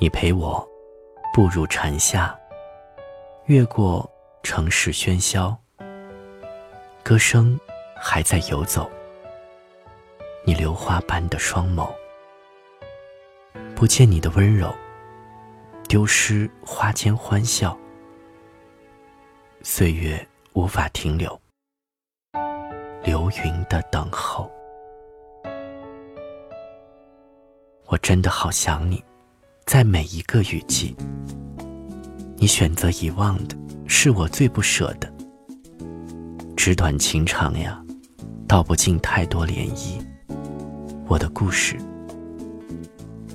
你陪我步入蝉夏，越过城市喧嚣，歌声还在游走。你流花般的双眸，不见你的温柔，丢失花间欢笑。岁月无法停留，流云的等候。我真的好想你，在每一个雨季。你选择遗忘的，是我最不舍的。纸短情长呀，道不尽太多涟漪。我的故事，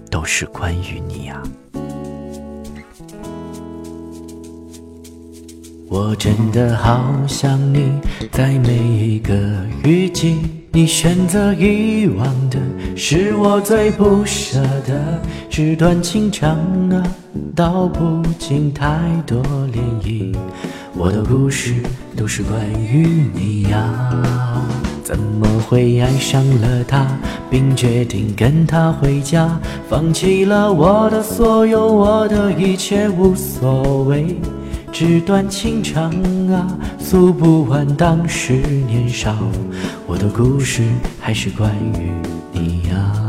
都是关于你呀。我真的好想你，在每一个雨季，你选择遗忘的，是我最不舍的。纸短情长啊，道不尽太多涟漪。我的故事都是关于你呀。怎么会爱上了他，并决定跟他回家，放弃了我的所有，我的一切无所谓。纸短情长啊，诉不完当时年少，我的故事还是关于你呀。